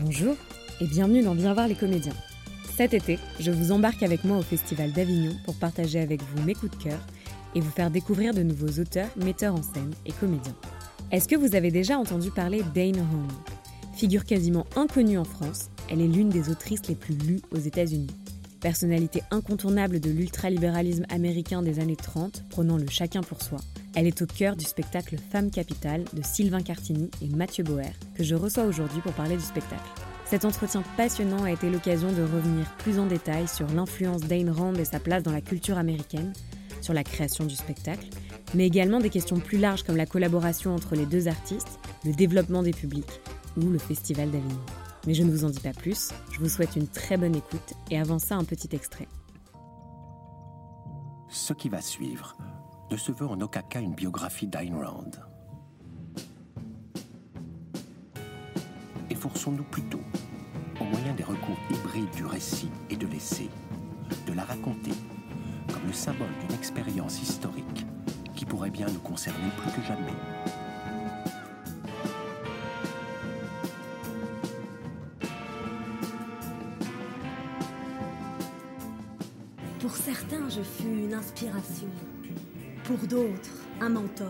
Bonjour et bienvenue dans Viens voir les comédiens. Cet été, je vous embarque avec moi au Festival d'Avignon pour partager avec vous mes coups de cœur et vous faire découvrir de nouveaux auteurs, metteurs en scène et comédiens. Est-ce que vous avez déjà entendu parler d'Ayn Rand? Figure quasiment inconnue en France, elle est l'une des autrices les plus lues aux États-Unis. Personnalité incontournable de l'ultralibéralisme américain des années 30, prenant le chacun pour soi, elle est au cœur du spectacle Femme Capitale de Sylvain Cartini et Mathieu Boer, que je reçois aujourd'hui pour parler du spectacle. Cet entretien passionnant a été l'occasion de revenir plus en détail sur l'influence d'Ayn Rand et sa place dans la culture américaine, sur la création du spectacle, mais également des questions plus larges comme la collaboration entre les deux artistes, le développement des publics ou le Festival d'Avignon. Mais je ne vous en dis pas plus, je vous souhaite une très bonne écoute et avant ça un petit extrait. Ce qui va suivre ne se veut en aucun cas une biographie d'Ayn Rand. Efforçons-nous plutôt, au moyen des recours hybrides du récit et de l'essai, de la raconter comme le symbole d'une expérience historique qui pourrait bien nous concerner plus que jamais. Pour certains, je fus une inspiration. Pour d'autres, un mentor.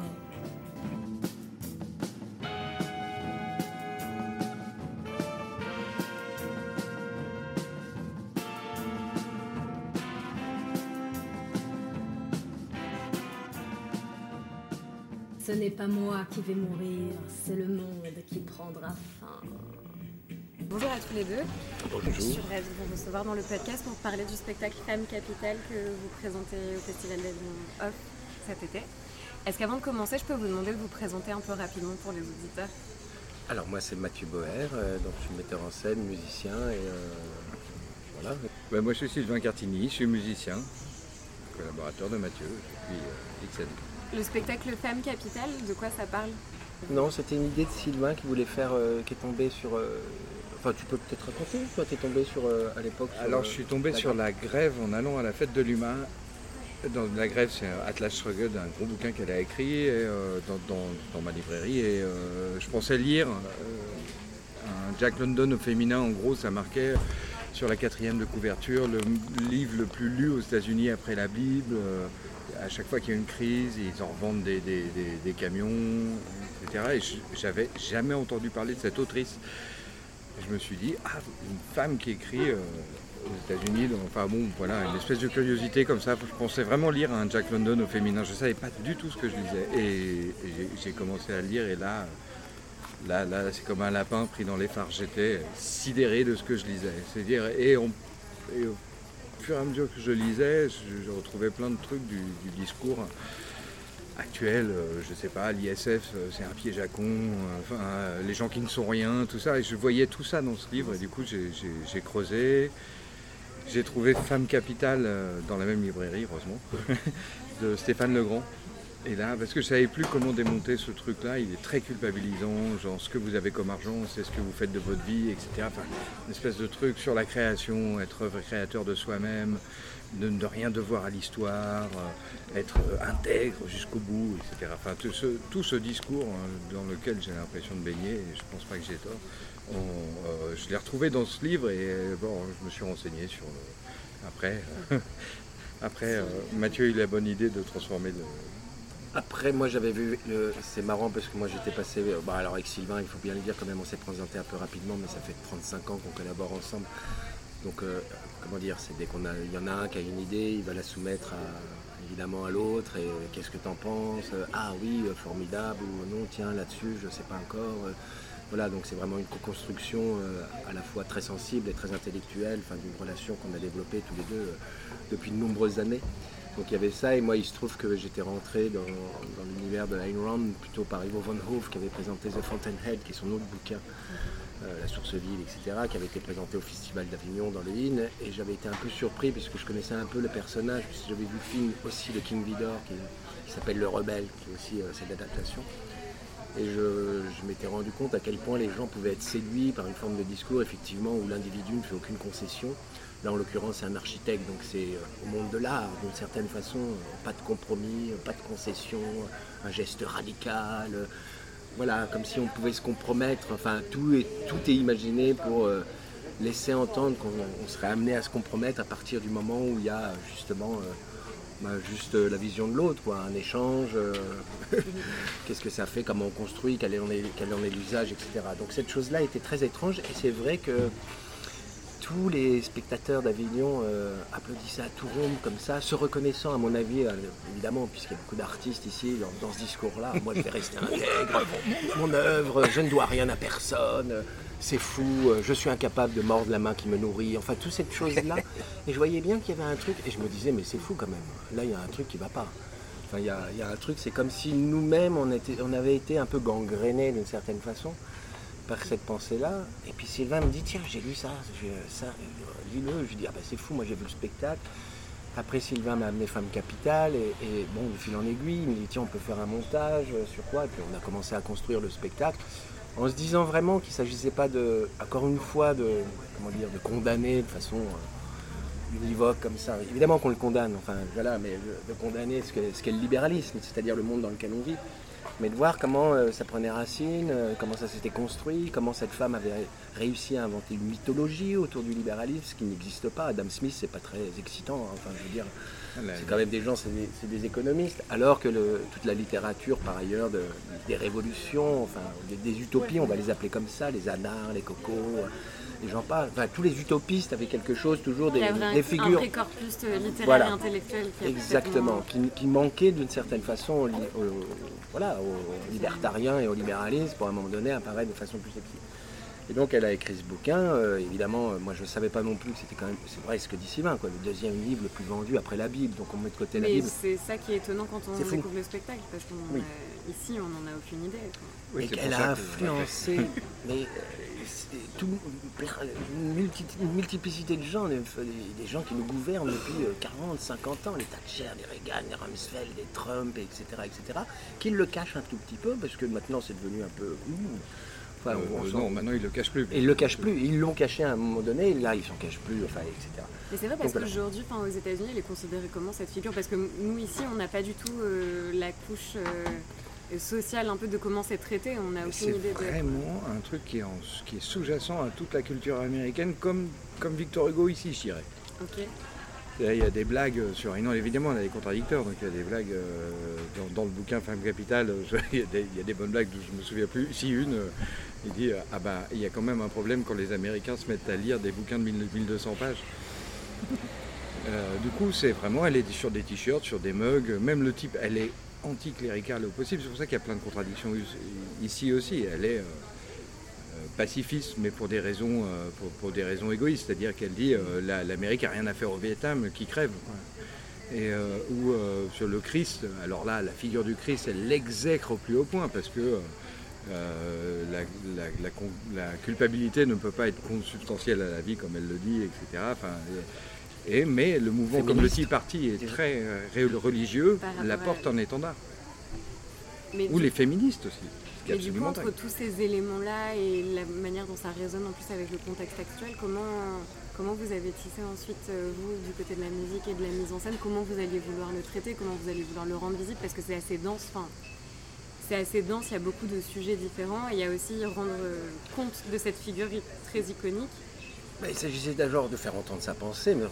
Ce n'est pas moi qui vais mourir, c'est le monde qui prendra fin. Bonjour à tous les deux. Bonjour. Je suis ravie de vous recevoir dans le podcast pour parler du spectacle Femme Capitale que vous présentez au Festival d'Avignon Off cet été. Est-ce qu'avant de commencer, je peux vous demander de vous présenter un peu rapidement pour les auditeurs? Alors moi c'est Mathieu Boer, euh, donc je suis metteur en scène, musicien et euh, voilà. Ben, moi je suis Sylvain Cartini, je suis musicien, collaborateur de Mathieu depuis euh, X années. Le spectacle Femme Capitale, de quoi ça parle? Non, c'était une idée de Sylvain qui voulait faire, euh, qui est tombé sur... euh, Enfin tu peux peut-être raconter, toi t'es tombé sur euh, à l'époque Alors je suis tombé la sur la grève en allant à la fête de l'humain. Dans la grève, c'est Atlas Shrugged, un gros bouquin qu'elle a écrit euh, dans, ma librairie. Et euh, je pensais lire euh, un Jack London au féminin. En gros, ça marquait sur la quatrième de couverture le livre le plus lu aux États-Unis après la Bible. À chaque fois qu'il y a une crise, ils en revendent des, camions, etc. Et j'avais jamais entendu parler de cette autrice. Je me suis dit, ah, une femme qui écrit aux États-Unis, enfin bon, voilà, une espèce de curiosité comme ça. Je pensais vraiment lire un Jack London au féminin. Je ne savais pas du tout ce que je lisais. Et, j'ai- commencé à le lire, et là, là, là c'est comme un lapin pris dans les phares. J'étais sidéré de ce que je lisais. C'est-à-dire, et, au fur et à mesure que je lisais, je, retrouvais plein de trucs du, discours actuel, euh, je sais pas, l'ISF, euh, c'est un piège à con, euh, enfin, euh, les gens qui ne sont rien, tout ça. Et je voyais tout ça dans ce livre, et du coup, j'ai creusé. J'ai trouvé Femme Capitale euh, dans la même librairie, heureusement, de Stéphane Legrand. Et là, parce que je savais plus comment démonter ce truc-là, il est très culpabilisant, genre ce que vous avez comme argent, c'est ce que vous faites de votre vie, etc. Enfin, une espèce de truc sur la création, être créateur de soi-même, ne rien devoir à l'histoire, euh, être euh, intègre jusqu'au bout, etc. Enfin, tout ce, discours hein, dans lequel j'ai l'impression de baigner, et je pense pas que j'ai tort, euh, je l'ai retrouvé dans ce livre et euh, bon, je me suis renseigné sur le... Après, après euh, Mathieu a eu la bonne idée de transformer le... Après, moi j'avais vu, le- c'est marrant parce que moi j'étais passé, euh, bah, alors avec Sylvain, il faut bien le dire quand même, on s'est présenté un peu rapidement, mais ça fait 35 ans qu'on collabore ensemble. Donc, euh, comment dire, c'est dès qu'on a, il y en a un qui a une idée, il va la soumettre à- évidemment à l'autre, et euh, qu'est-ce que t'en penses? Euh, Ah oui, euh, formidable, ou non, tiens, là-dessus, je sais pas encore. Euh, Voilà, donc c'est vraiment une co-construction euh, à la fois très sensible et très intellectuelle, d'une relation qu'on a développée tous les deux euh, depuis de nombreuses années. Donc il y avait ça, et moi il se trouve que j'étais rentré dans, l'univers de Ayn Rand plutôt par Ivo von Hoof qui avait présenté The Fountainhead, qui est son autre bouquin, euh, La Source Ville, etc., qui avait été présenté au Festival d'Avignon dans le IN, et j'avais été un peu surpris puisque je connaissais un peu le personnage, puisque j'avais vu le film aussi de King Vidor qui, qui s'appelle Le Rebelle, qui est aussi cette adaptation. Et je, m'étais rendu compte à quel point les gens pouvaient être séduits par une forme de discours, effectivement, où l'individu ne fait aucune concession. Là, en l'occurrence, c'est un architecte, donc c'est euh, au monde de l'art, d'une certaine façon, euh, pas de compromis, euh, pas de concession, un geste radical. voilà, comme si on pouvait se compromettre. Enfin, tout est, tout est imaginé pour laisser entendre qu'on on serait amené à se compromettre à partir du moment où il y a justement bah, juste euh, la vision de l'autre, un échange. euh, Qu'est-ce que ça fait, comment on construit, quel en est, l'usage, etc. Donc cette chose-là était très étrange et c'est vrai que tous les spectateurs d'Avignon euh, applaudissaient à tout rond comme ça, se reconnaissant à mon avis, évidemment, puisqu'il y a beaucoup d'artistes ici dans, dans ce discours-là. Moi, je vais rester intègre, mon œuvre, je ne dois rien à personne, c'est fou, euh, je suis incapable de mordre la main qui me nourrit. Enfin, toute cette chose-là. Et je voyais bien qu'il y avait un truc, et je me disais, mais c'est fou quand même. Là, il y a un truc qui va pas. Enfin, il y a, il y a un truc, c'est comme si nous-mêmes, on, était- on avait été un peu gangrénés d'une certaine façon par cette pensée-là. Et puis Sylvain me dit, tiens, j'ai lu ça, j'ai- ça, euh, lis-le. Je dis, ah bah c'est fou, moi j'ai vu le spectacle. Après Sylvain m'a amené Femme Capitale et, et bon, de fil en aiguille, il me dit, tiens, on peut faire un montage euh, sur quoi? Et puis on a commencé à construire le spectacle en se disant vraiment qu'il ne s'agissait pas de, encore une fois, de, comment dire, de condamner de façon euh, univoque comme ça. Évidemment qu'on le condamne, enfin voilà, mais de, condamner ce qu'est ce qu'est le libéralisme, c'est-à-dire le monde dans lequel on vit mais de voir comment euh, ça prenait racine, euh, comment ça s'était construit, comment cette femme avait réussi à inventer une mythologie autour du libéralisme, ce qui n'existe pas. Adam Smith, c'est pas très excitant. hein. Enfin, je veux dire, c'est quand même des gens, c'est des, des économistes, alors que le- toute la littérature, par ailleurs, de- des révolutions, enfin, des, des utopies, on va les appeler comme ça, les anards, les cocos, euh, les gens pas. Enfin, tous les utopistes avaient quelque chose, toujours des, Il y avait un, des un figures. corpus euh, littéraire Voilà. et intellectuel qui a Exactement, complètement- qui, qui manquait d'une certaine façon au, li- au- voilà, aux libertariens et au libéralisme pour à un moment donné apparaître de façon plus sexy. Et donc elle a écrit ce bouquin, euh, évidemment, euh, moi je ne savais pas non plus que c'était quand même, c'est vrai ce que dit Sylvain, quoi, le deuxième livre le plus vendu après la Bible, donc on met de côté la Mais Bible. c'est ça qui est étonnant quand on fou. découvre le spectacle, parce qu'ici Oui. on n'en a aucune idée. quoi. Oui, et qu'elle a influencé mais, euh, tout, plein- une, multi- une multiplicité de gens, des, des gens qui nous gouvernent depuis euh, 40, 50 ans, les Thatcher, les Reagan, les Rumsfeld, les Trump, etc., etc., qui le cachent un tout petit peu, parce que maintenant c'est devenu un peu... ouh, enfin, Euh, on euh, sent- non, maintenant il le cache plus. Ils le cachent plus, ils l'ont caché à un moment donné, là ils s'en cachent plus, enfin, etc. Mais c'est vrai parce voilà. qu'aujourd'hui, enfin, aux États-Unis, elle est considérée comment cette figure? Parce que nous ici, on n'a pas du tout euh, la couche euh, sociale un peu de comment c'est traité. On n'a aucune C'est idée de. vraiment un truc qui est, en- qui est sous-jacent à toute la culture américaine, comme, comme Victor Hugo ici, je dirais. Ok. Il y a des blagues sur. et Non, évidemment, on a des contradicteurs, donc il y a des blagues euh, dans, le bouquin Femme Capitale. Il y, a des, bonnes blagues, je me souviens plus. Si une, euh, il dit euh, Ah bah, il y a quand même un problème quand les Américains se mettent à lire des bouquins de 1000 1200 pages. Du coup, c'est vraiment, elle est sur des t-shirts, sur des mugs, même le type, elle est anticléricale au possible. C'est pour ça qu'il y a plein de contradictions ici aussi. Elle est pacifiste, mais pour des raisons, euh, pour, pour des raisons égoïstes. C'est-à-dire qu'elle dit euh, la- l'Amérique a rien à faire au Vietnam, qui crève. Et euh, ou euh, sur le Christ, alors là, la figure du Christ, elle l'exècre au plus haut point parce que euh, la, la- la la culpabilité ne peut pas être consubstantielle à la vie, comme elle le dit, etc. Enfin, et, mais le mouvement comme le. Tea Party est très euh, religieux, la porte en étendard. Mais, Ou les féministes aussi. Ce qui est mais du coup, entre tous ces éléments-là et la manière dont ça résonne en plus avec le contexte actuel, comment, comment vous avez tissé ensuite, euh, vous, du côté de la musique et de la mise en scène, comment vous alliez vouloir le traiter, comment vous allez vouloir le rendre visible? Parce que c'est assez dense. Enfin, c'est assez dense, il y a beaucoup de sujets différents et il y a aussi rendre euh, compte de cette figure très iconique. Bah, il s'agissait d'abord de faire entendre sa pensée, mais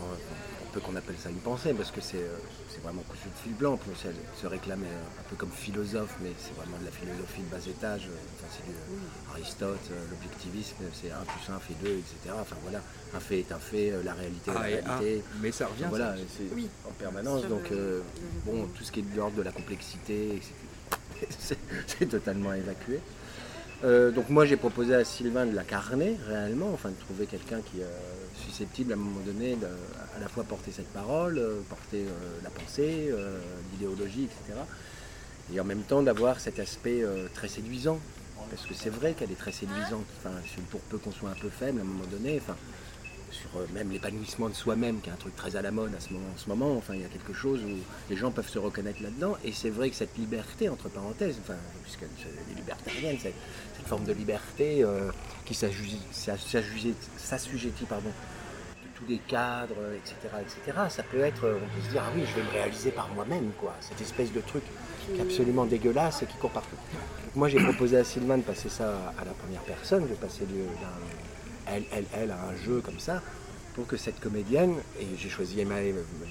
qu'on appelle ça une pensée, parce que c'est euh, c'est vraiment cousu de fil blanc. Pour se, se réclamer euh, un peu comme philosophe, mais c'est vraiment de la philosophie de bas étage. euh, Enfin, c'est du Aristote, euh, l'objectivisme, c'est 1 plus 1 fait 2, etc. Enfin voilà, un fait est un fait, euh, la réalité est Ah, la ah, réalité. mais ça revient. Voilà, ça. et c'est Oui. en permanence. Donc, euh, bon, tout ce qui est de l'ordre de la complexité, c'est totalement évacué. Euh, donc moi j'ai proposé à Sylvain de l'incarner réellement, enfin de trouver quelqu'un qui est susceptible à un moment donné à la fois porter cette parole, euh, porter euh, la pensée, euh, l'idéologie, etc. Et en même temps d'avoir cet aspect euh, très séduisant. Parce que c'est vrai qu'elle est très séduisante. Enfin, pour peu qu'on soit un peu faible à un moment donné, enfin, sur euh, même l'épanouissement de soi-même, qui est un truc très à la mode à ce moment, en ce moment. Enfin, il y a quelque chose où les gens peuvent se reconnaître là-dedans. Et c'est vrai que cette liberté, entre parenthèses, enfin, puisqu'elle est libertarienne, cette, cette forme de liberté euh, qui s'assujettit- pardon, tous des cadres, etc., etc. Ça peut être, on peut se dire, ah oui, je vais me réaliser par moi-même, quoi. Cette espèce de truc qui est absolument dégueulasse et qui court partout. Moi, j'ai proposé à Sylvain de passer ça à la première personne, de passer d'un elle, elle, elle à un jeu comme ça, pour que cette comédienne, et j'ai choisi Emma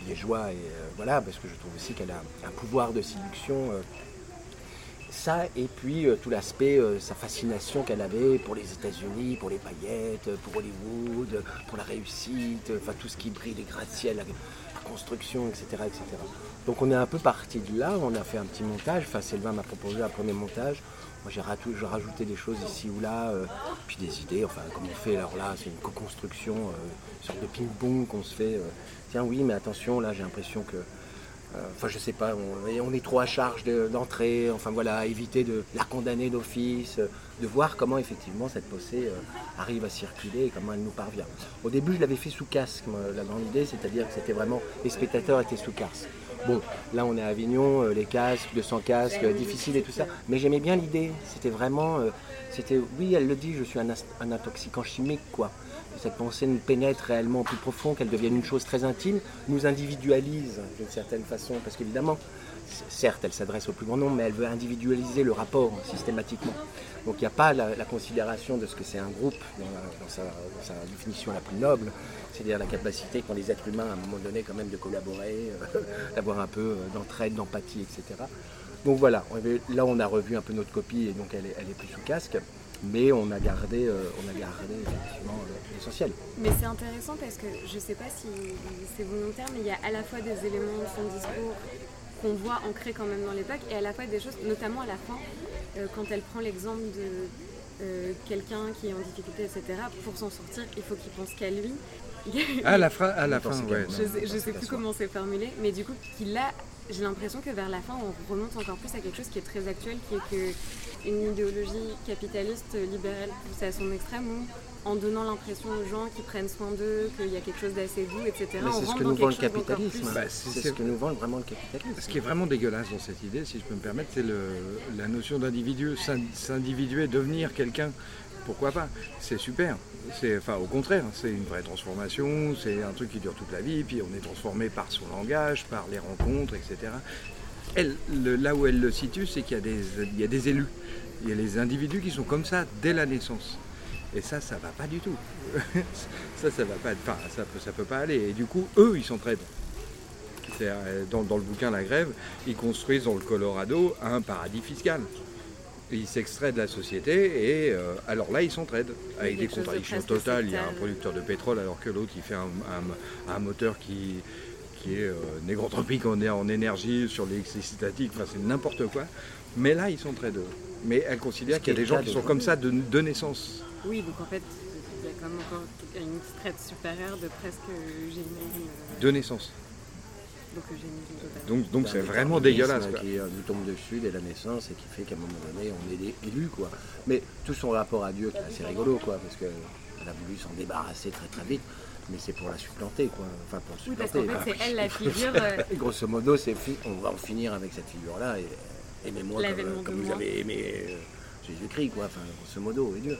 Liégeois, et voilà, parce que je trouve aussi qu'elle a un pouvoir de séduction ça et puis euh, tout l'aspect, euh, sa fascination qu'elle avait pour les États-Unis, pour les paillettes, pour Hollywood, pour la réussite, enfin tout ce qui brille, les gratte-ciel, la, construction, etc., etc. Donc on est un peu parti de là, on a fait un petit montage, enfin Sylvain m'a proposé un premier montage, moi j'ai rajouté des choses ici ou là, euh, puis des idées, enfin comme on fait, alors là c'est une co-construction, une sorte de ping-pong qu'on se fait, tiens oui mais attention là j'ai l'impression que euh, enfin, je sais pas, on, est trop à charge d'entrer, enfin voilà, éviter de la condamner d'office, euh, de voir comment effectivement cette euh, arrive à circuler et comment elle nous parvient. Au début, je l'avais fait sous casque, la grande idée, c'est-à-dire que c'était vraiment, les spectateurs étaient sous casque. Bon, là on est à Avignon, les casques, 200 casques, difficile et tout ça, mais j'aimais bien l'idée, c'était vraiment, c'était, oui, elle le dit, je suis un, un intoxicant chimique, quoi. Cette pensée nous pénètre réellement plus profond, qu'elle devienne une chose très intime, nous individualise d'une certaine façon, parce qu'évidemment, certes, elle s'adresse au plus grand nombre, mais elle veut individualiser le rapport systématiquement. Donc il n'y a pas la, considération de ce que c'est un groupe dans, sa, définition la plus noble, c'est-à-dire la capacité qu'ont les êtres humains à un moment donné quand même de collaborer, euh, d'avoir un peu euh, d'entraide, d'empathie, etc. Donc voilà, là on a revu un peu notre copie et donc elle est, plus sous casque mais on a gardé, euh, on a gardé effectivement l'essentiel. Mais c'est intéressant parce que je ne sais pas si c'est volontaire, mais il y a à la fois des éléments de son discours qu'on voit ancrés quand même dans l'époque et à la fois des choses, notamment à la fin, quand elle prend l'exemple de quelqu'un qui est en difficulté, etc., pour s'en sortir, il faut qu'il pense qu'à lui. à la fin, à la fin ouais, Je ne sais, plus comment c'est formulé, mais du coup, qu'il a, j'ai l'impression que vers la fin, on remonte encore plus à quelque chose qui est très actuel, qui est que une idéologie capitaliste libérale poussée à son extrême où en donnant l'impression aux gens qui prennent soin d'eux, qu'il y a quelque chose d'assez doux, etc. c'est ce que nous vend le capitalisme. Bah, c'est ce que nous vend vraiment le capitalisme. Ce qui est vraiment dégueulasse dans cette idée, si je peux me permettre, c'est la notion d'individu, s'individuer, devenir quelqu'un. Pourquoi pas C'est super. Enfin, au contraire, c'est une vraie transformation, c'est un truc qui dure toute la vie, puis on est transformé par son langage, par les rencontres, etc là où elle le situe, c'est qu'il y, a des élus. Il y a les individus qui sont comme ça dès la naissance. Et ça, ça va pas du tout. ça, ça va pas. Enfin, ça peut, peut pas aller. Et du coup, eux, ils s'entraident. Dans, dans le bouquin La Grève, ils construisent dans le Colorado un paradis fiscal. Ils s'extraient de la société et euh, alors là ils s'entraident avec des contradictions totales. Il y a un producteur de pétrole alors que l'autre il fait un moteur qui, qui est euh, négrotropique en, en énergie, sur l'électricité statique, enfin c'est n'importe quoi. Mais là, ils deux. Mais elle considère qu'il y a des gens qui sont comme ça de, de, naissance. Oui, donc en fait, il y a quand même encore une traite supérieure de presque génie. De naissance. Donc Donc donc c'est vraiment dégueulasse. Qui nous tombe dessus dès la naissance et qui fait qu'à un moment donné on est élus quoi. Mais tout son rapport à Dieu qui est assez rigolo quoi parce qu'elle a voulu s'en débarrasser très très vite mais c'est pour la supplanter, quoi. Enfin, pour oui, parce qu'en fait, c'est elle la figure. Euh, et grosso modo, c'est on va en finir avec cette figure-là. Et aimez-moi comme, comme vous avez aimé euh, Jésus-Christ, quoi. Enfin, grosso modo, et Dieu.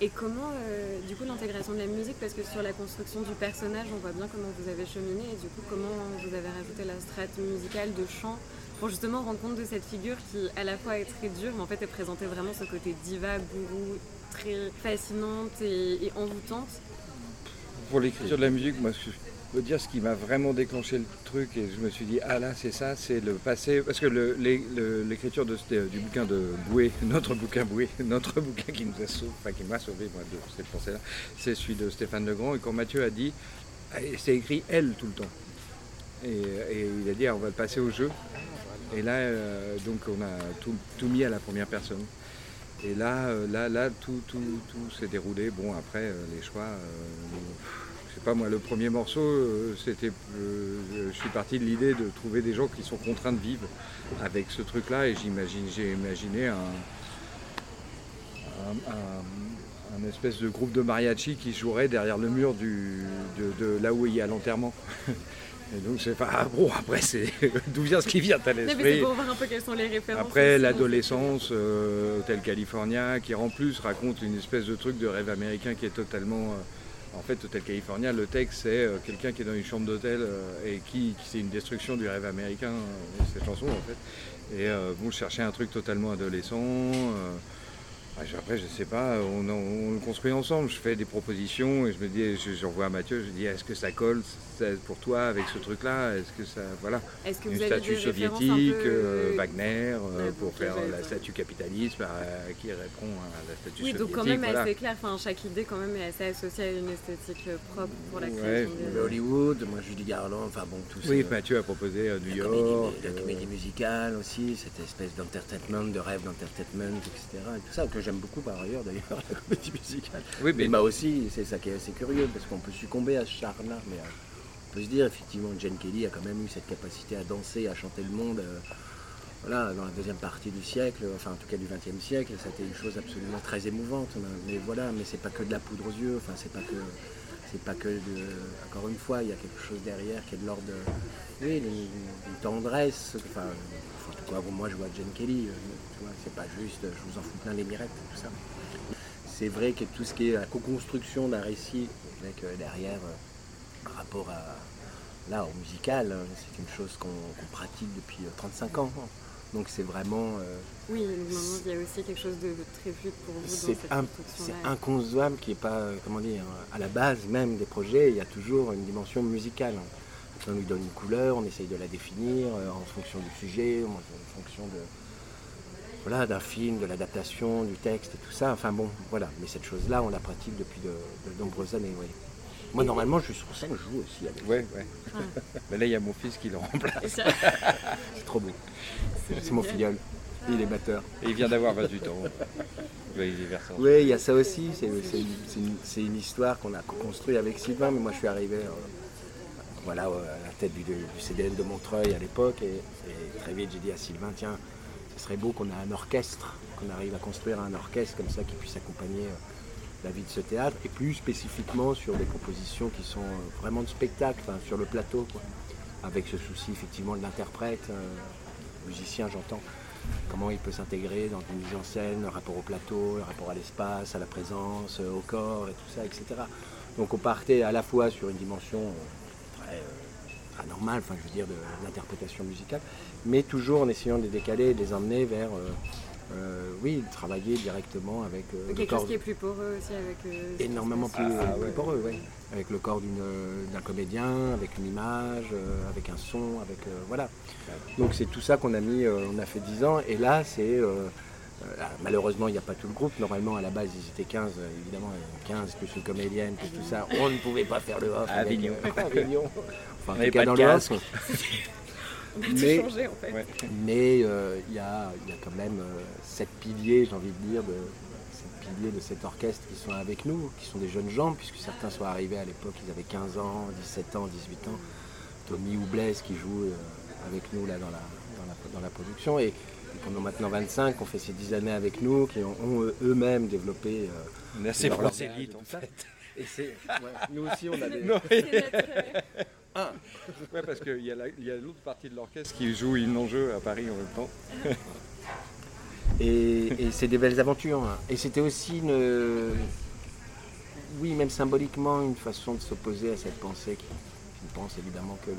Et comment, euh, du coup, l'intégration de la musique, parce que sur la construction du personnage, on voit bien comment vous avez cheminé, et du coup, comment vous avez rajouté la strate musicale de chant pour justement rendre compte de cette figure qui, à la fois, est très dure, mais en fait, elle présentait vraiment ce côté diva, gourou, très fascinante et envoûtante. Pour l'écriture de la musique, moi, je peux dire ce qui m'a vraiment déclenché le truc et je me suis dit, ah là, c'est ça, c'est le passé. Parce que l'écriture du bouquin de Boué, notre bouquin Boué, notre bouquin qui nous a sauvé, enfin qui m'a sauvé, moi, de cette pensée-là, c'est celui de Stéphane Legrand. Et quand Mathieu a dit, ah, c'est écrit elle tout le temps. Et, il a dit, ah, on va le passer au jeu. Et là, euh, donc, on a tout mis à la première personne. Et là, euh, là, là, tout, tout, tout s'est déroulé. Bon, après, euh, les choix, sais pas moi, le premier morceau, c'était, je suis parti de l'idée de trouver des gens qui sont contraints de vivre avec ce truc-là, et j'imagine, j'ai imaginé un, un, espèce de groupe de mariachi qui jouerait derrière le mur du, de là où il y a l'enterrement. Et donc c'est pas ah, bon après c'est d'où vient ce qui vient à l'esprit. pour voir un peu quelles sont les références. Après l'adolescence, euh, Hotel California, qui en plus raconte une espèce de truc de rêve américain qui est totalement euh, En fait, Hôtel California, le texte, c'est euh, quelqu'un qui est dans une chambre d'hôtel euh, et qui, qui- c'est une destruction du rêve américain, euh, cette chanson en fait. Et euh, bon, je cherchais un truc totalement adolescent. euh, ah, je- après, je sais pas, on, le construit ensemble. Je fais des propositions et je me dis, je- j'envoie à Mathieu, je dis, est-ce que ça colle? Pour toi avec ce truc-là Est-ce que ça, voilà, Est-ce que une vous avez statue des références un soviétique, peu- euh, Wagner, euh, Ouais, pour faire la statue capitalisme euh, qui répond à la statue Oui, soviétique. donc quand même voilà. assez clair. Enfin, chaque idée quand même est assez associée à une esthétique euh, propre pour la Ouais. création des... avait Hollywood, moi Judy Garland, enfin bon, tout ça. Oui, Mathieu a proposé New la York. comédie, la comédie musicale aussi, cette espèce d'entertainment, de rêve d'entertainment, etc. Et tout ça, que j'aime beaucoup par ailleurs d'ailleurs, la comédie musicale. Oui, Mais mais moi aussi, c'est ça qui est assez curieux, parce qu'on peut succomber à ce charme-là, mais euh, on peut se dire effectivement Jane Kelly a quand même eu cette capacité à danser, à chanter le monde. euh, voilà, dans la deuxième partie du siècle, enfin en tout cas du XXe siècle, c'était une chose absolument très émouvante. Mais voilà, mais c'est pas que de la poudre aux yeux, enfin c'est pas que c'est pas que de, encore une fois, il y a quelque chose derrière qui est de l'ordre oui, d'une tendresse. Enfin, en tout cas, moi je vois Jane Kelly, euh, tu vois, c'est pas juste, je vous en fous plein les mirettes, tout ça. C'est vrai que tout ce qui est la co-construction d'un récit, avec euh, derrière, par rapport à au musical, hein, c'est une chose qu'on pratique depuis euh, 35 ans. Donc c'est vraiment, euh, Oui, il y a aussi quelque chose de très fluide pour vous c'est inconcevable qui est pas, euh, comment dire, à la base même des projets, il y a toujours une dimension musicale. On lui donne une couleur, on essaye de la définir euh, en fonction du sujet, en en fonction de voilà d'un film, de l'adaptation, du texte et tout ça. Enfin bon, voilà. Mais cette chose-là, on la pratique depuis de, de nombreuses années. Oui. Moi, normalement, je suis sur scène, je joue aussi avec. Ouais, ouais. Ah. Mais là, il y a mon fils qui le remplace. C'est trop beau. C'est mon filleul. Il est batteur. Et il vient d'avoir 28 ans. Ouais, il est vers ça. Oui, il y a ça aussi. C'est une, histoire qu'on a construite avec Sylvain, mais moi je suis arrivé euh, voilà, euh, à la tête du, du CDN de Montreuil à l'époque. Et, et très vite, j'ai dit à Sylvain tiens, ce serait beau qu'on ait un orchestre, qu'on arrive à construire un orchestre comme ça qui puisse accompagner euh, la vie de ce théâtre, et plus spécifiquement sur des compositions qui sont euh, vraiment de spectacle, sur le plateau, avec ce souci effectivement de l'interprète, euh, musicien j'entends comment il peut s'intégrer dans une mise en scène, le rapport au plateau, le rapport à l'espace, à la présence, euh, au corps et tout ça, etc. Donc on partait à la fois sur une dimension très, euh, très normale, enfin je veux dire de l'interprétation musicale, mais toujours en essayant de les décaler et de les emmener vers, euh, oui, travailler directement avec euh, le quelque corps chose qui est plus poreux aussi avec... euh, énormément plus, Ah, plus ouais. poreux, ouais. Avec le corps d'une, d'un comédien, avec une image, euh, avec un son, avec euh, voilà. Donc c'est tout ça qu'on a mis, euh, on a fait 10 ans, et là c'est euh, euh, là, malheureusement il n'y a pas tout le groupe. Normalement à la base ils étaient 15, euh, évidemment euh, 15 plus une comédienne, plus tout ça. On ne pouvait pas faire le off. À avec, Avignon. euh, à Avignon. Enfin en tout cas pas dans de le off. On a tout Mais- changé en fait. Ouais. Mais euh, il y, a, il y a quand même euh, sept piliers, j'ai envie de dire, de, sept piliers de cet orchestre qui sont avec nous, qui sont des jeunes gens, puisque certains sont arrivés à l'époque, ils avaient 15 ans, 17 ans, 18 ans. Tommy ou Blaise qui joue euh, avec nous là, dans, la, dans, la, dans la production. Et, et pendant maintenant 25, on fait ces 10 années avec nous, qui ont, ont, eux-mêmes développé. euh, On est assez leur français langage et vite, tout en fait. Et ouais, nous aussi, on a des. Non, notre- Ouais, parce qu'il y a l'autre partie de l'orchestre qui joue une enjeu à Paris en même temps. Et, et c'est des belles aventures. hein. Et c'était aussi une. Oui, même symboliquement, une façon de s'opposer à cette pensée qui, qui pense évidemment que le-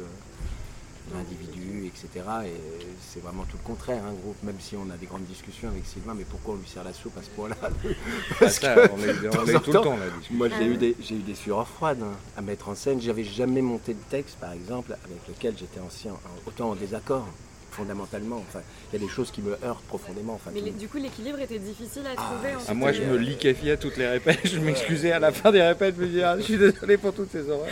l'individu, etc. Et c'est vraiment tout le contraire, un groupe, même si on a des grandes discussions avec Sylvain, mais pourquoi on lui sert la soupe à ce point-là? Ah, ça, on est, on tout le temps, discussion. Moi, j'ai eu, des, j'ai eu des fureurs froides hein, à mettre en scène. J'avais jamais monté de texte, par exemple, avec lequel j'étais ancien, autant en désaccord, fondamentalement. Enfin, il y a des choses qui me heurtent profondément. Enfin, Mais les- du coup, l'équilibre était difficile à Ah, trouver. en Ah, moi, je euh, me liquéfiais à toutes les répètes. Je m'excusais à la fin des répètes. Je me disais, ah, je suis désolé pour toutes ces horreurs.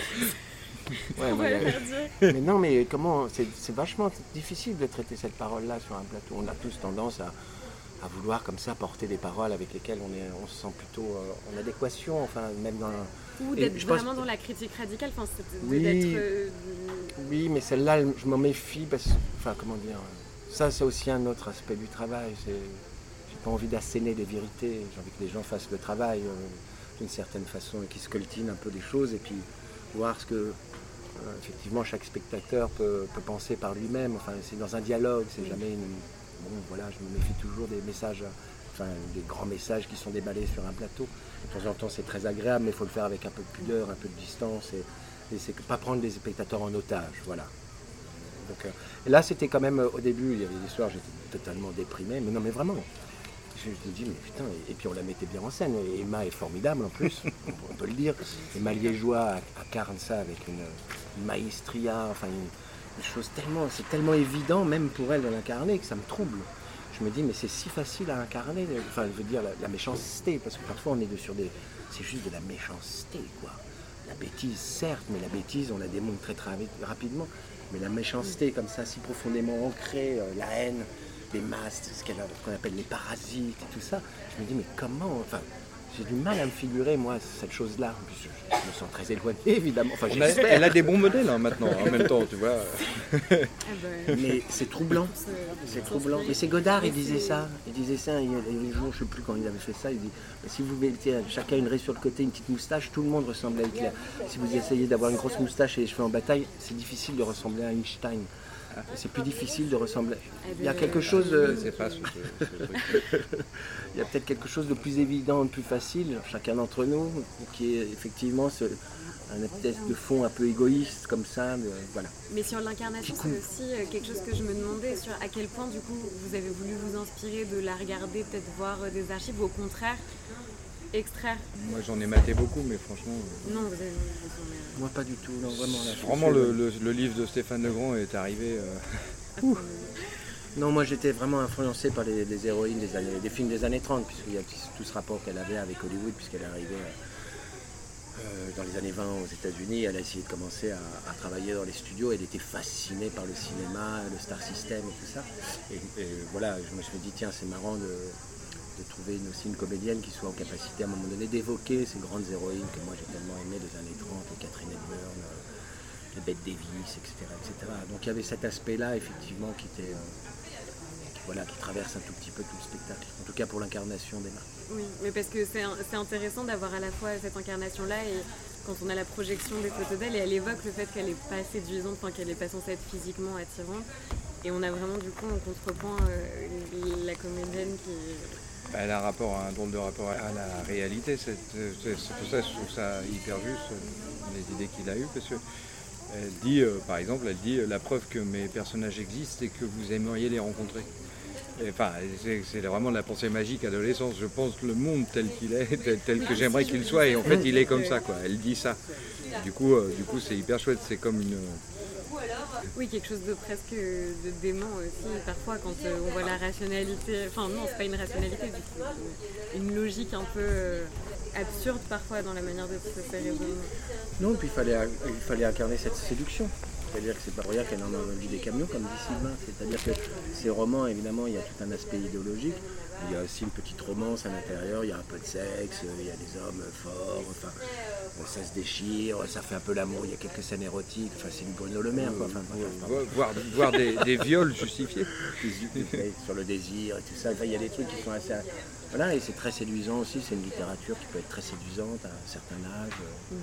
Ouais, dire. mais non, mais comment C'est vachement difficile de traiter cette parole-là sur un plateau. On a tous tendance à, à vouloir comme ça porter des paroles avec lesquelles on, est, on se sent plutôt euh, en adéquation, enfin même dans. Ou d'être je pense- vraiment dans la critique radicale. Enfin, Oui. euh, Oui, mais celle-là, je m'en méfie parce enfin, comment dire, ça c'est aussi un autre aspect du travail. J'ai pas envie d'asséner des vérités. J'ai envie que les gens fassent le travail euh, d'une certaine façon et qu'ils scoltinent un peu des choses et puis voir ce que, euh, effectivement, chaque spectateur peut, peut penser par lui-même. Enfin, c'est dans un dialogue, c'est jamais une. Bon, voilà, je me méfie toujours des messages enfin, des grands messages qui sont déballés sur un plateau. De temps en temps, c'est très agréable, mais il faut le faire avec un peu de pudeur, un peu de distance, et, et c'est pas prendre les spectateurs en otage, voilà. Donc, euh, et là, c'était quand même, euh, au début, il y avait des soirs, j'étais totalement déprimé, mais non, mais vraiment. Je me dis, mais putain, et, puis on la mettait bien en scène. Et Emma est formidable en plus, on, peut- le dire. Emma Liégeois incarne ça avec une, maestria, enfin une, chose tellement, c'est tellement évident même pour elle de l'incarner que ça me trouble. Je me dis, mais c'est si facile à incarner, enfin, je veux dire, la, la méchanceté, parce que parfois on est sur des. C'est juste de la méchanceté, quoi. La bêtise, certes, mais la bêtise, on la démontre très, très rapi- rapidement. Mais la méchanceté, comme ça, si profondément ancrée, euh, la haine, les masques, ce qu'elle a- qu'on appelle les parasites et tout ça, je me dis, mais comment Enfin, j'ai du mal à me figurer, moi, cette chose-là. En plus, je, je me sens très éloigné, évidemment. Enfin, On a- j'espère. elle a des bons modèles hein, maintenant, en même temps, tu vois. Ah bah, Mais c'est troublant. euh, C'est tous troublant. Mais c'est Godard, il disait ça. Il disait ça. Il y a un jour, je ne sais plus quand il avait fait ça. Il dit si vous mettez chacun une raie sur le côté, une petite moustache, tout le monde ressemble à Hitler. Si vous essayez d'avoir une grosse moustache et les cheveux en bataille, c'est difficile de ressembler à Einstein. C'est plus difficile de ressembler. Il y a quelque chose Je de, sais pas ce, ce- ce truc. il y a peut-être quelque chose de plus évident, de plus facile, chacun d'entre nous, qui est effectivement ce, un espèce de fond un peu égoïste comme ça. de- voilà. Mais sur l'incarnation, c'est aussi euh, quelque chose que je me demandais sur à quel point du coup vous avez voulu vous inspirer de la regarder, peut-être voir euh, des archives, ou au contraire extraire. Moi j'en ai maté beaucoup, mais franchement. euh, Non, vous avez en avez- Moi, pas du tout. Non, vraiment. là, le, le- le livre de Stéphane Legrand est arrivé. euh, Non, moi j'étais vraiment influencé par les, les héroïnes des, années, des films des années 30, puisqu'il y a tout ce rapport qu'elle avait avec Hollywood, puisqu'elle est arrivée euh, euh, dans les années 20 aux États-Unis. Elle a essayé de commencer à, à travailler dans les studios. Elle était fascinée par le cinéma, le star system et tout ça. Et, et voilà, je me suis dit, tiens, c'est marrant de, de trouver aussi une comédienne qui soit en capacité à un moment donné d'évoquer ces grandes héroïnes que moi j'ai tellement aimées des années 30, les Catherine Hepburn. euh, les Bette Davis, etc., etc. Donc il y avait cet aspect-là, effectivement, qui était, euh, voilà, qui traverse un tout petit peu tout le spectacle. En tout cas pour l'incarnation d'Emma. Oui, mais parce que c'est intéressant d'avoir à la fois cette incarnation-là et quand on a la projection des photos d'elle et elle évoque le fait qu'elle n'est pas séduisante, enfin qu'elle n'est pas censée être physiquement attirante. Et on a vraiment du coup en contrepoint euh, la comédienne qui. Elle a un, rapport, un drôle de rapport à la réalité. C'est pour ça que je trouve ça hyper juste, les idées qu'il a eues, parce que elle dit, euh, par exemple, elle dit euh, la preuve que mes personnages existent et que vous aimeriez les rencontrer. Enfin, c'est vraiment de la pensée magique adolescence. Je pense le monde tel qu'il est, tel, tel que j'aimerais qu'il soit, et en fait, il est comme ça, quoi. Elle dit ça. Du coup, euh, du coup, c'est hyper chouette. C'est comme une, Oui, quelque chose de presque de dément aussi. Parfois, quand euh, on voit la rationalité. Enfin, non, c'est pas une rationalité du. Une logique un peu euh, absurde parfois dans la manière de se raisonner. Non, puis il fallait, il fallait incarner cette séduction. C'est-à-dire que c'est pas rien qu'elle en a vendu des camions, comme dit Sylvain. C'est-à-dire que ces romans, évidemment, il y a tout un aspect idéologique. Il y a aussi une petite romance à l'intérieur, il y a un peu de sexe, il y a des hommes forts, ça se déchire, ça fait un peu l'amour, il y a quelques scènes érotiques, enfin, c'est une Bruno Le Maire, quoi. Enfin, voir, voir- voir des, des viols justifiés. Sur le désir et tout ça. Enfin, il y a des trucs qui sont assez. Voilà, et c'est très séduisant aussi. C'est une littérature qui peut être très séduisante à un certain âge, euh,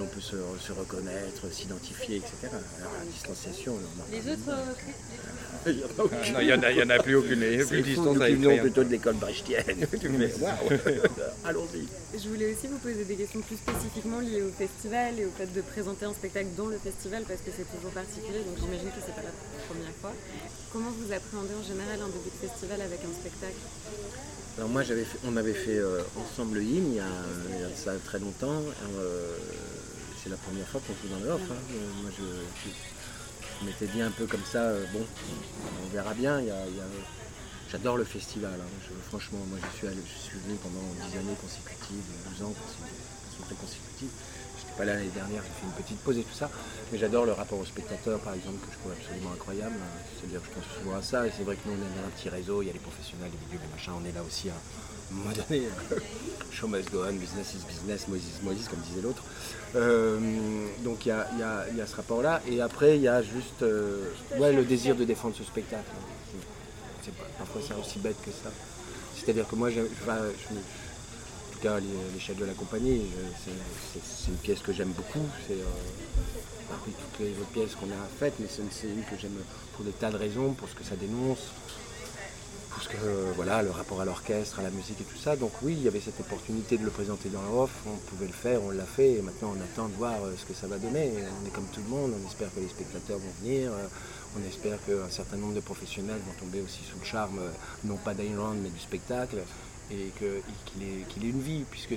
on peut se, se reconnaître, s'identifier, etc. Alors, la distanciation, on en Les autres, euh, Il y en a Ah aucune. non, il n'y en, en a plus aucune. Il y a plus de distance nous avec qui venons rien. plutôt de l'école brechtienne. Allons-y. Je voulais aussi vous poser des questions plus spécifiquement liées au festival et au fait de présenter un spectacle dans le festival parce que c'est toujours particulier, donc j'imagine que c'est pas la première fois. Comment vous appréhendez en général un début de festival avec un spectacle? Alors moi, j'avais fait- on avait fait euh, ensemble le hymne il y a, il y a de ça très longtemps. Euh, c'est la première fois qu'on joue dans le off. hein. Euh, moi, je, je- je m'étais dit un peu comme ça, euh, bon, on verra bien. J'adore le festival. hein. Je- franchement, moi, je suis, je suis venu pendant 10 années consécutives, 12 ans consécutives, consécutives. J'étais pas là l'année dernière, j'ai fait une petite pause et tout ça. Mais j'adore le rapport au spectateur, par exemple, que je trouve absolument incroyable. C'est-à-dire que je pense souvent à ça. Et c'est vrai que nous, on est dans un petit réseau. Il y a les professionnels, les vidéos, les machins. On est là aussi à un moment donné. Show must go on, business is business, Moses Moses, comme disait l'autre. Euh, donc il y a, ce rapport-là. Et après, il y a juste euh, ouais, le désir de défendre ce spectacle. Pas- parfois, c'est aussi bête que ça. C'est-à-dire que moi, en tout cas, à l'é- l'échelle de la compagnie, c'est- une pièce que j'aime beaucoup. C'est euh, toutes les autres pièces qu'on a faites, mais c'est une que j'aime pour des tas de raisons, pour ce que ça dénonce, tout ce que, voilà, le rapport à l'orchestre, à la musique et tout ça. Donc oui, il y avait cette opportunité de le présenter dans la off, on pouvait le faire, on l'a fait, et maintenant on attend de voir euh, ce que ça va donner. on est comme tout le monde, on espère que les spectateurs vont venir, euh, on espère qu'un certain nombre de professionnels vont tomber aussi sous le charme, euh, non pas d'Ayn mais du spectacle, et qu'il ait, ait, une vie, puisque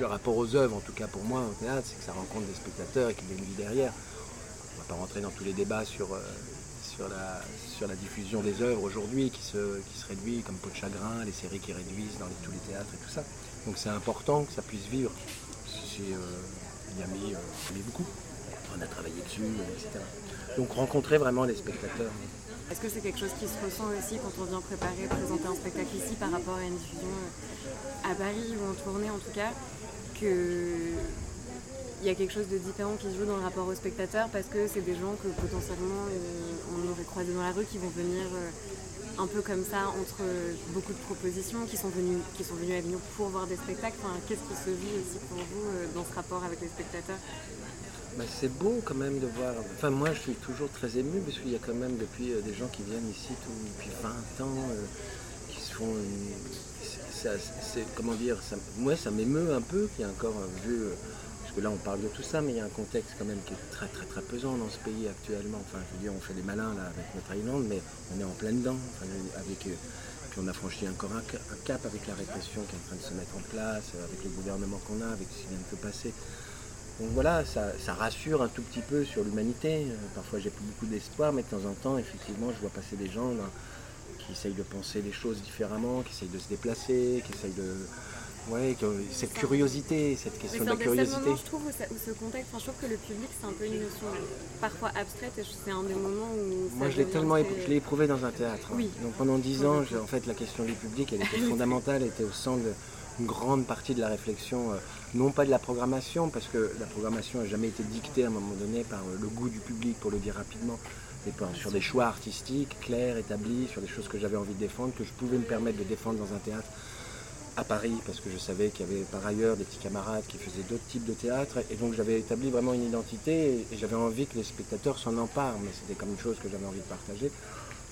le rapport aux œuvres, en tout cas pour moi, au théâtre, c'est que ça rencontre des spectateurs et qu'il y a une vie derrière. On ne va pas rentrer dans tous les débats sur sur la, diffusion des œuvres aujourd'hui qui se, qui se réduit comme Peau de chagrin, les séries qui réduisent dans tous les théâtres et tout ça. Donc c'est important que ça puisse vivre. C'est, euh, mis, euh, beaucoup. On a travaillé dessus, etc. Donc rencontrer vraiment les spectateurs. Est-ce que c'est quelque chose qui se ressent aussi quand on vient préparer, présenter un spectacle ici par rapport à une diffusion euh, à Paris ou en tournée en tout cas, que il y a quelque chose de différent qui se joue dans le rapport au spectateur parce que c'est des gens que potentiellement euh, on aurait croisé dans la rue qui vont venir euh, un peu comme ça entre beaucoup de propositions qui sont venus qui sont à Avignon pour voir des spectacles. Qu'est-ce qui se vit aussi pour vous euh, dans ce rapport avec les spectateurs? Bah, c'est beau quand même de voir. Enfin, moi, je suis toujours très ému parce qu'il y a quand même depuis des gens qui viennent ici depuis 20 ans, qui se font. c'est, comment dire Moi, ça m'émeut un peu qu'il y a encore un vieux là, on parle de tout ça, mais il y a un contexte quand même qui est très très très pesant dans ce pays actuellement. Enfin, je veux dire, on fait des malins là avec notre Island, mais on est en plein dedans. avec, euh, on a franchi encore un, cap avec la répression qui est en train de se mettre en place, euh, avec le gouvernement qu'on a, avec ce qui vient de se passer. Donc voilà, ça, rassure un tout petit peu sur l'humanité. Euh, parfois j'ai plus beaucoup d'espoir, mais de temps en temps, effectivement, je vois passer des gens qui essayent de penser les choses différemment, qui essayent de se déplacer, qui essayent de, oui, cette curiosité, cette question de la curiosité. je trouve, où, ce contexte, je trouve que le public, c'est un peu une notion parfois abstraite et c'est un des moments où. Moi, je l'ai tellement éprouvé dans un théâtre. Hein. Donc pendant dix ans, en fait, la question du public, elle était fondamentale, elle était au centre d'une grande partie de la réflexion, euh, non pas de la programmation, parce que la programmation n'a jamais été dictée à un moment donné par euh, le goût du public, pour le dire rapidement, mais sur des choix artistiques clairs, établis, sur des choses que j'avais envie de défendre, que je pouvais me permettre de défendre dans un théâtre à Paris parce que je savais qu'il y avait par ailleurs des petits camarades qui faisaient d'autres types de théâtre et donc j'avais établi vraiment une identité et, j'avais envie que les spectateurs s'en emparent mais c'était comme une chose que j'avais envie de partager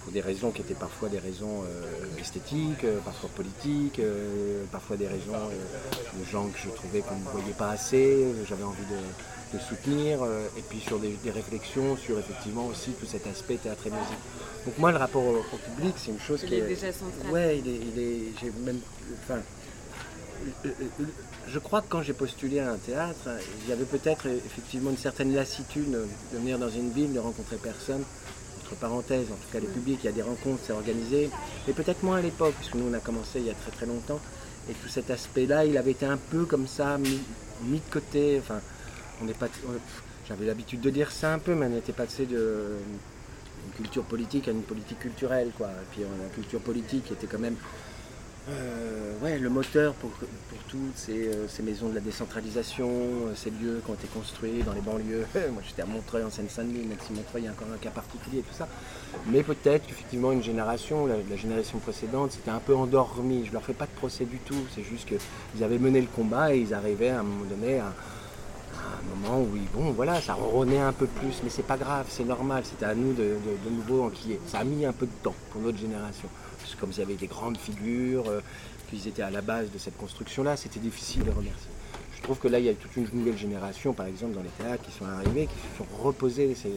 pour des raisons qui étaient parfois des raisons euh, esthétiques, euh, parfois politiques, euh, parfois des raisons de gens que je trouvais qu'on ne voyait pas assez, j'avais envie de, soutenir et puis sur des, réflexions sur effectivement aussi tout cet aspect théâtre et musique. Donc moi le rapport au, public c'est une chose il qui est, déjà central. Ouais, il est, il est j'ai même, enfin, je crois que quand j'ai postulé à un théâtre, il y avait peut-être effectivement une certaine lassitude de venir dans une ville, de rencontrer personne. Entre parenthèses, en tout cas les publics, il y a des rencontres, c'est organisé. Mais peut-être moins à l'époque, puisque nous on a commencé il y a très très longtemps. Et tout cet aspect-là, il avait été un peu comme ça, mis, de côté. Enfin, on n'est pas. J'avais l'habitude de dire ça un peu, mais on était passé de culture politique à une politique culturelle, quoi. Et puis on a une culture politique était quand même euh, ouais, le moteur pour, toutes ces, euh, ces, maisons de la décentralisation, euh, ces lieux qui ont été construits dans les banlieues. Moi j'étais à Montreuil en Seine-Saint-Denis, même si Montreuil il y a encore un cas particulier et tout ça. Mais peut-être qu'effectivement une génération, la, génération précédente, c'était un peu endormi. Je leur fais pas de procès du tout, c'est juste qu'ils avaient mené le combat et ils arrivaient à un moment donné à, un moment où bon voilà, ça ronronnait un peu plus, mais c'est pas grave, c'est normal, c'était à nous de, de, de nouveau. Ça a mis un peu de temps pour notre génération comme il y avait des grandes figures, euh, qu'ils étaient à la base de cette construction-là, c'était difficile de remercier. Je trouve que là, il y a toute une nouvelle génération, par exemple, dans les théâtres, qui sont arrivés, qui se sont reposés ces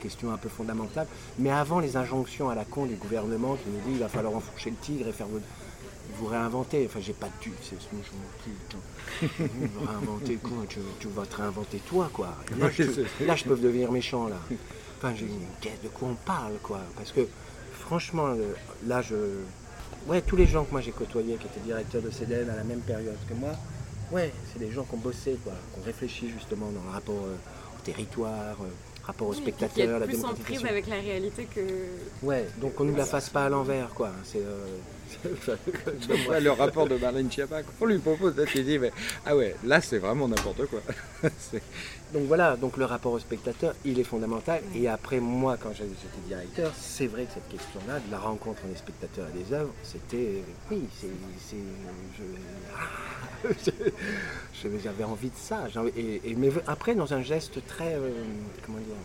questions un peu fondamentales. Mais avant les injonctions à la con du gouvernement qui nous dit il va falloir enfourcher le tigre et faire vous réinventer. Enfin, j'ai pas de tu, c'est ce je m'en réinventer quoi? Tu, vas te réinventer toi, quoi. là, je, peux devenir méchant, là. Enfin, j'ai de quoi on parle, quoi. Parce que franchement, euh, là, je. Ouais, tous les gens que moi j'ai côtoyés, qui étaient directeurs de CDN à la même période que moi, ouais, c'est des gens qui ont bossé, quoi, qui ont réfléchi justement dans le rapport euh, au territoire, euh, rapport aux spectateurs, la plus en prise avec la réalité que. Ouais, donc on ne nous la fasse pas à l'envers, quoi. C'est. Le rapport de Marlène Schiappa, on lui propose, là, tu dis, mais ah ouais, là c'est vraiment n'importe quoi. donc voilà, donc le rapport au spectateur, il est fondamental. Et après, moi, quand j'étais directeur, c'est vrai que cette question-là, de la rencontre des spectateurs et des œuvres, c'était, oui, c'est, j'avais envie de ça. Et, mais après, dans un geste très, euh, comment dire,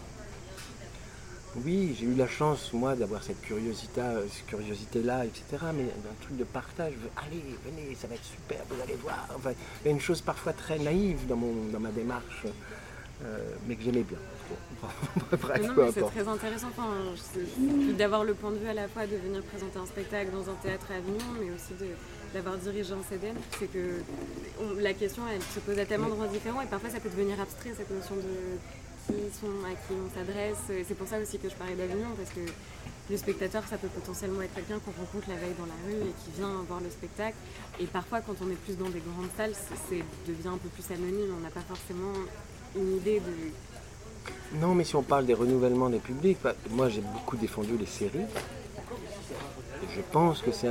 Oui, j'ai eu la chance, moi, d'avoir cette curiosité, cette curiosité-là, etc. Mais un truc de partage, allez, venez, ça va être super, vous allez voir. Enfin, il y a une chose parfois très naïve dans, mon, dans ma démarche, euh, mais que j'aimais bien. C'est très intéressant d'avoir le point de vue à la fois de venir présenter un spectacle dans un théâtre à Avignon, mais aussi d'avoir dirigé un CDN. C'est que la question, elle se pose à tellement d'endroits différents et parfois ça peut devenir abstrait, cette notion de qui sont, à qui on s'adresse. C'est pour ça aussi que je parlais d'Avignon, parce que le spectateur, ça peut potentiellement être quelqu'un qu'on rencontre la veille dans la rue et qui vient voir le spectacle. Et parfois, quand on est plus dans des grandes salles, c'est devient un peu plus anonyme. On n'a pas forcément une idée de. Non, mais si on parle des renouvellements des publics, bah, moi j'ai beaucoup défendu les séries. je pense que c'est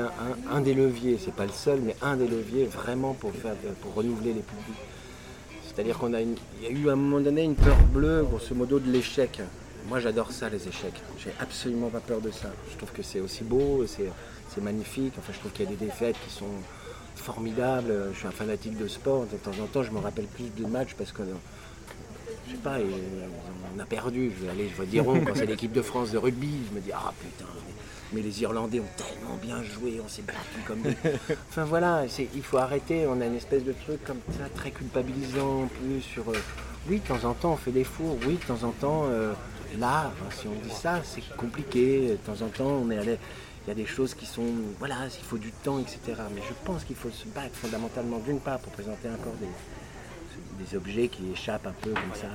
un, des leviers, c'est pas le seul, mais un des leviers vraiment pour, faire, pour renouveler les publics. C'est-à-dire qu'on a il y a eu à un moment donné une peur bleue, grosso modo, de l'échec. Moi j'adore ça, les échecs. J'ai absolument pas peur de ça. Je trouve que c'est aussi beau, c'est magnifique. Enfin, je trouve qu'il y a des défaites qui sont formidables. Je suis un fanatique de sport. De temps en temps, je me rappelle plus de matchs parce que je sais pas, on a perdu. Je vais aller, je vais dire quand c'est l'équipe de France de rugby. Je me dis, ah putain, mais les Irlandais ont tellement bien joué, on s'est battu comme Enfin voilà, il faut arrêter, on a une espèce de truc comme ça, très culpabilisant en plus sur... Euh, oui, de temps en temps on fait des fours, oui, de temps en temps, euh, là, si on dit ça, c'est compliqué, de temps en temps on est allé... Il y a des choses qui sont, voilà, il faut du temps, etc. Mais je pense qu'il faut se battre fondamentalement, d'une part, pour présenter encore des, des objets qui échappent un peu comme ça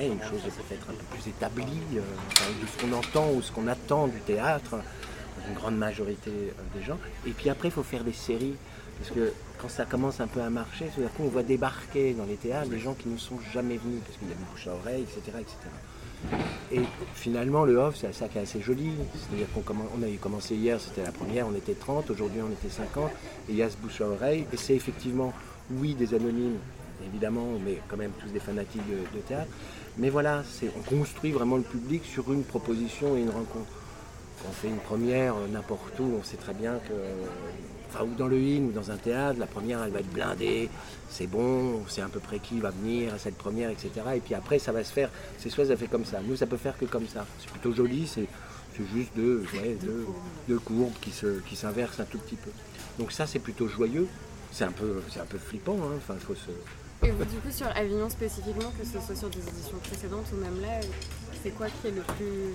une chose peut-être un peu plus établie, euh, de ce qu'on entend ou ce qu'on attend du théâtre, une grande majorité euh, des gens. Et puis après, il faut faire des séries, parce que quand ça commence un peu à marcher, tout d'un coup, on voit débarquer dans les théâtres des gens qui ne sont jamais venus, parce qu'il y a du bouche à oreille, etc. etc. Et finalement, le off, c'est ça qui est assez joli. C'est-à-dire qu'on on a commencé hier, c'était la première, on était 30, aujourd'hui on était 50, et il y a ce bouche à oreille, et c'est effectivement, oui, des anonymes évidemment, mais quand même tous des fanatiques de, théâtre. Mais voilà, on construit vraiment le public sur une proposition et une rencontre. on fait une première euh, n'importe où, on sait très bien que, enfin, ou dans le in ou dans un théâtre, la première elle va être blindée, c'est bon, c'est à peu près qui va venir à cette première, etc. Et puis après, ça va se faire, c'est soit ça fait comme ça. Nous, ça peut faire que comme ça. C'est plutôt joli, c'est juste deux, courbes qui s'inversent qui un tout petit peu. Donc ça, c'est plutôt joyeux. C'est un peu, un peu flippant. Hein. Enfin, faut se, et du coup, sur Avignon spécifiquement, que ce soit sur des éditions précédentes ou même là, c'est quoi qui est le plus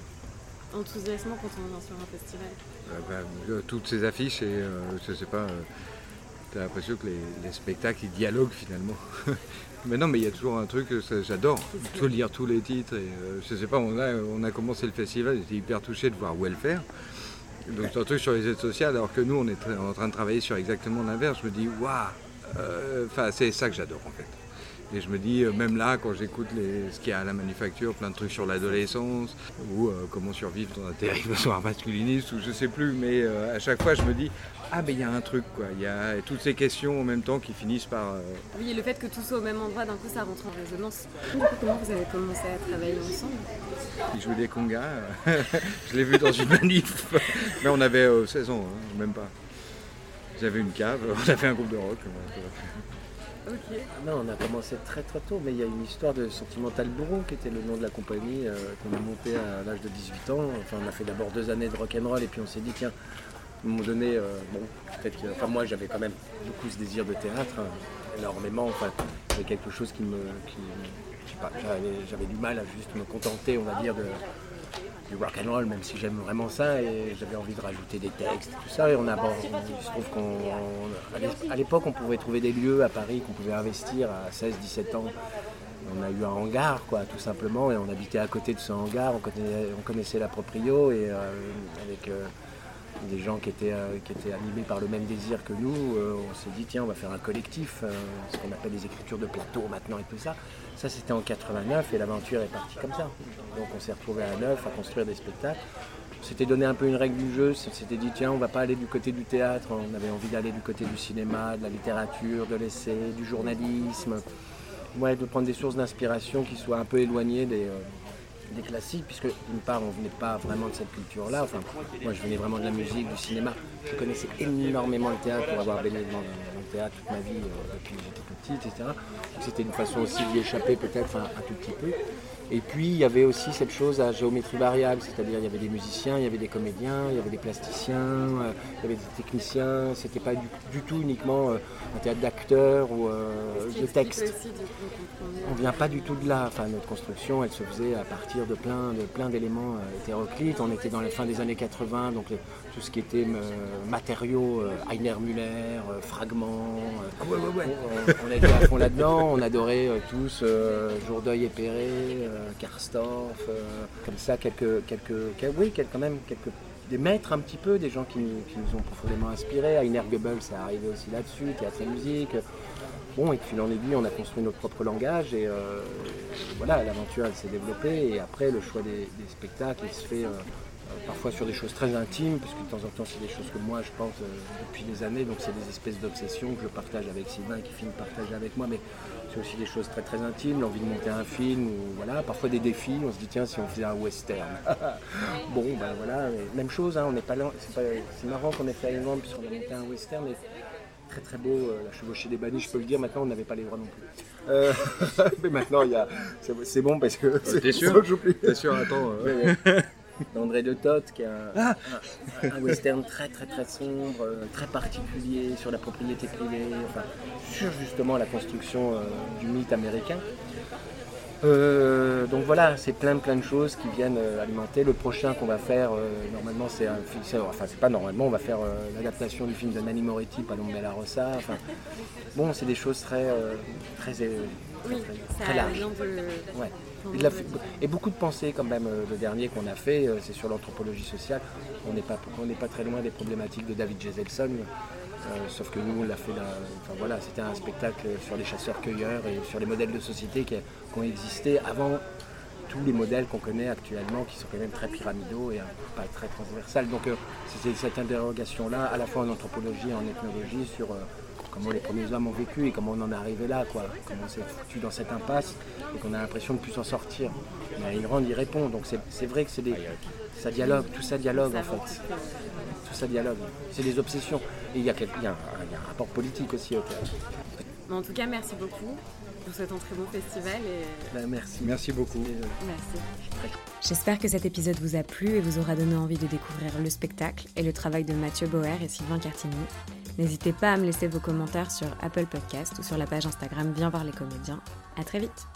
enthousiasmant quand on vient sur un festival euh, bah, euh, Toutes ces affiches et euh, je sais pas, t'as l'impression que les, spectacles ils dialoguent finalement. mais non, mais il y a toujours un truc, j'adore, tout lire tous les titres et je sais pas, on a, on a commencé le festival, j'étais hyper touché de voir Welfare. Donc c'est un truc sur les aides sociales, alors que nous on est en train de travailler sur exactement l'inverse. Je me dis, waouh, enfin c'est ça que j'adore en fait. Et je me dis, euh, même là, quand j'écoute ce qu'il y a à la manufacture, plein de trucs sur l'adolescence, ou euh, comment survivre dans un terrible soir masculiniste, ou je sais plus, mais euh, à chaque fois, je me dis, ah, mais il y a un truc, quoi. Il y a toutes ces questions en même temps qui finissent par. Oui, et le fait que tout soit au même endroit, d'un coup, ça rentre en résonance. comment vous avez commencé à travailler ensemble? Il jouait des congas. je l'ai vu dans une manif. mais on avait 16 ans, hein, même pas. J'avais une cave, on a fait un groupe de rock. Non, on a commencé très très tôt, mais il y a une histoire de Sentimental Bourreau qui était le nom de la compagnie euh, qu'on a monté à l'âge de 18 ans. Enfin, on a fait d'abord deux années de rock'n'roll et puis on s'est dit, tiens, à un moment donné, euh, bon, peut-être que. Enfin, moi j'avais quand même beaucoup ce désir de théâtre, hein, énormément. Enfin, c'était quelque chose qui me. j'avais du mal à juste me contenter, on va dire, de du rock and roll, même si j'aime vraiment ça, et j'avais envie de rajouter des textes, tout ça. Et on a, il se trouve qu'à l'époque, on pouvait trouver des lieux à Paris qu'on pouvait investir à 16-17 ans. On a eu un hangar, quoi, tout simplement, et on habitait à côté de ce hangar. On connaissait, la proprio et euh, avec euh, des gens qui étaient, euh, qui étaient animés par le même désir que nous, on s'est dit tiens, on va faire un collectif, ce qu'on appelle les écritures de plateau maintenant et tout ça. Ça, c'était en 89 et l'aventure est partie comme ça. Donc on s'est retrouvé à neuf à construire des spectacles. On s'était donné un peu une règle du jeu, on s'était dit tiens, on va pas aller du côté du théâtre, on avait envie d'aller du côté du cinéma, de la littérature, de l'essai, du journalisme. Ouais, de prendre des sources d'inspiration qui soient un peu éloignées des, euh, des classiques, puisque d'une part, on venait pas vraiment de cette culture-là. Enfin, moi, je venais vraiment de la musique, du cinéma. je connaissais énormément le théâtre pour avoir baigné dans, le théâtre toute ma vie euh, depuis que j'étais petite, etc. C'était une façon aussi d'y échapper peut-être un, tout petit peu. Et puis il y avait aussi cette chose à géométrie variable, c'est-à-dire il y avait des musiciens, il y avait des comédiens, il y avait des plasticiens, euh, il y avait des techniciens. C'était pas du, tout uniquement euh, un théâtre d'acteurs ou de texte. On vient pas du tout de là. Enfin notre construction, elle se faisait à partir de plein de plein d'éléments hétéroclites. On était dans la fin des années 80, donc tout ce qui était matériaux, Heiner Müller, fragments. Ah ouais, ouais, ouais. On, était à fond là-dedans. On adorait tous Jourdeuil et Perret. Karstorff, euh, comme ça, quelques, quelques, oui, quelques, quand même quelques des maîtres un petit peu, des gens qui, nous ont profondément inspirés. Heiner Goebbels, ça arrivé aussi là-dessus, théâtre et musique. Bon, et puis en aiguille, on a construit notre propre langage et euh, voilà, l'aventure elle s'est développée. Et après, le choix des, spectacles, il se fait euh, parfois sur des choses très intimes, parce que de temps en temps, c'est des choses que moi je pense depuis des années, donc c'est des espèces d'obsessions que je partage avec Sylvain et qui finit partager avec moi. Mais c'est aussi des choses très très intimes, l'envie de monter un film, ou voilà, parfois des défis, on se dit tiens si on faisait un western. bon ben voilà, même chose, hein, on n'est pas là, c'est, marrant qu'on ait fait un puisqu'on a monté un western, mais très très beau, euh, la chevauchée des bannis, je peux le dire, maintenant on n'avait pas les droits non plus. Euh, mais maintenant il y a, c'est, bon parce que c'est, sûr, joue plus. T'es sûr, attends. Euh. d'André de Toth, qui est ah un, western très très très sombre, euh, très particulier sur la propriété privée, enfin, sur justement la construction euh, du mythe américain. Euh, donc voilà, c'est plein plein de choses qui viennent alimenter. Le prochain qu'on va faire, normalement c'est un film, enfin c'est pas normalement, on va faire l'adaptation du film de Nanni Moretti, Palombe Bella Rossa. Enfin, bon, c'est des choses très très, très, larges. Et beaucoup de pensées quand même, euh, le dernier qu'on a fait, euh, c'est sur l'anthropologie sociale. On n'est pas, pas très loin des problématiques de David Jeselson, euh, sauf que nous on l'a fait, enfin, voilà, c'était un spectacle sur les chasseurs-cueilleurs et sur les modèles de société qui, ont existé avant tous les modèles qu'on connaît actuellement, qui sont quand même très pyramidaux et pas très transversales. Donc c'est cette interrogation-là, à la fois en anthropologie et en ethnologie, sur comment les premiers hommes ont vécu et comment on en est arrivé là, quoi. Comment on s'est foutu dans cette impasse et qu'on a l'impression de ne plus s'en sortir. Mais Ayn y répond, donc c'est vrai que c'est des. Ça dialogue, tout ça dialogue en fait. Tout ça dialogue. C'est des obsessions. Et il y, a un rapport politique aussi au théâtre. En tout cas, merci beaucoup. pour cet très bon festival. Et... Ben, merci. Merci beaucoup. Merci. J'espère que cet épisode vous a plu et vous aura donné envie de découvrir le spectacle et le travail de Mathieu Bauer et Sylvain Cartigny. N'hésitez pas à me laisser vos commentaires sur Apple Podcast ou sur la page Instagram Viens voir les comédiens. À très vite